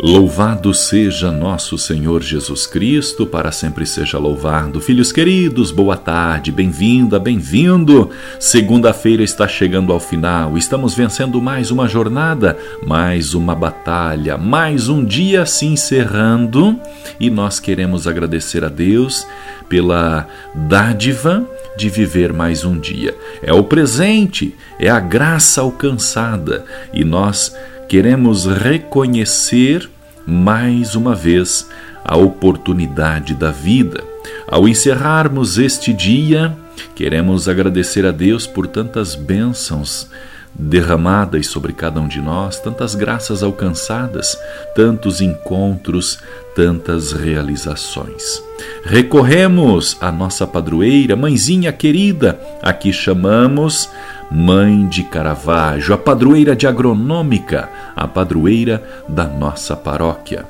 Louvado seja nosso Senhor Jesus Cristo, para sempre seja louvado. Filhos queridos, boa tarde, bem-vinda, bem-vindo. Segunda-feira está chegando ao final, estamos vencendo mais uma jornada, mais uma batalha, mais um dia se encerrando e nós queremos agradecer a Deus pela dádiva de viver mais um dia. É o presente, é a graça alcançada e nós queremos reconhecer mais uma vez a oportunidade da vida. Ao encerrarmos este dia, queremos agradecer a Deus por tantas bênçãos derramadas sobre cada um de nós, tantas graças alcançadas, tantos encontros, tantas realizações. Recorremos à nossa padroeira, mãezinha querida, a que chamamos Mãe de Caravaggio, a padroeira de agronômica, a padroeira da nossa paróquia.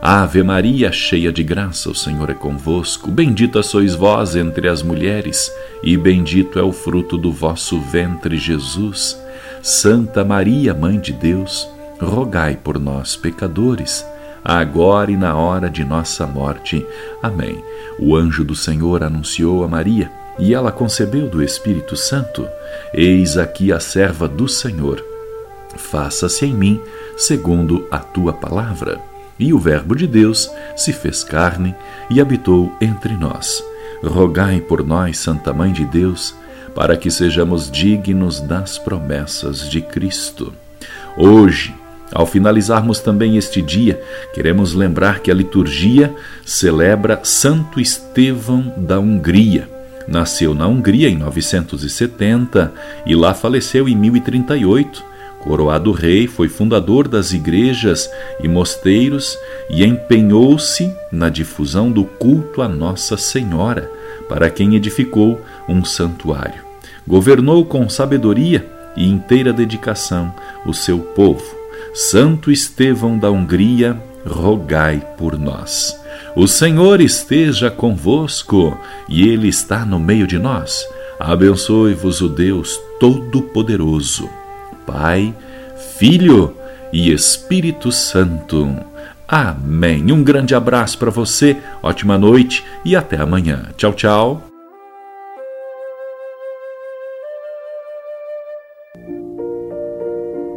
Ave Maria, cheia de graça, o Senhor é convosco. Bendita sois vós entre as mulheres, e bendito é o fruto do vosso ventre, Jesus. Santa Maria, Mãe de Deus, rogai por nós, pecadores, agora e na hora de nossa morte. Amém. O anjo do Senhor anunciou a Maria, e ela concebeu do Espírito Santo. Eis aqui a serva do Senhor. Faça-se em mim segundo a tua palavra. E o Verbo de Deus se fez carne e habitou entre nós. Rogai por nós, Santa Mãe de Deus, para que sejamos dignos das promessas de Cristo. Hoje, ao finalizarmos também este dia, queremos lembrar que a liturgia celebra Santo Estevão da Hungria. Nasceu na Hungria em 970 e lá faleceu em 1038. Coroado rei, foi fundador das igrejas e mosteiros e empenhou-se na difusão do culto a Nossa Senhora, para quem edificou um santuário. Governou com sabedoria e inteira dedicação o seu povo. Santo Estevão da Hungria, rogai por nós. O Senhor esteja convosco e Ele está no meio de nós. Abençoe-vos o Deus Todo-Poderoso, Pai, Filho e Espírito Santo. Amém. Um grande abraço para você, ótima noite e até amanhã. Tchau, tchau.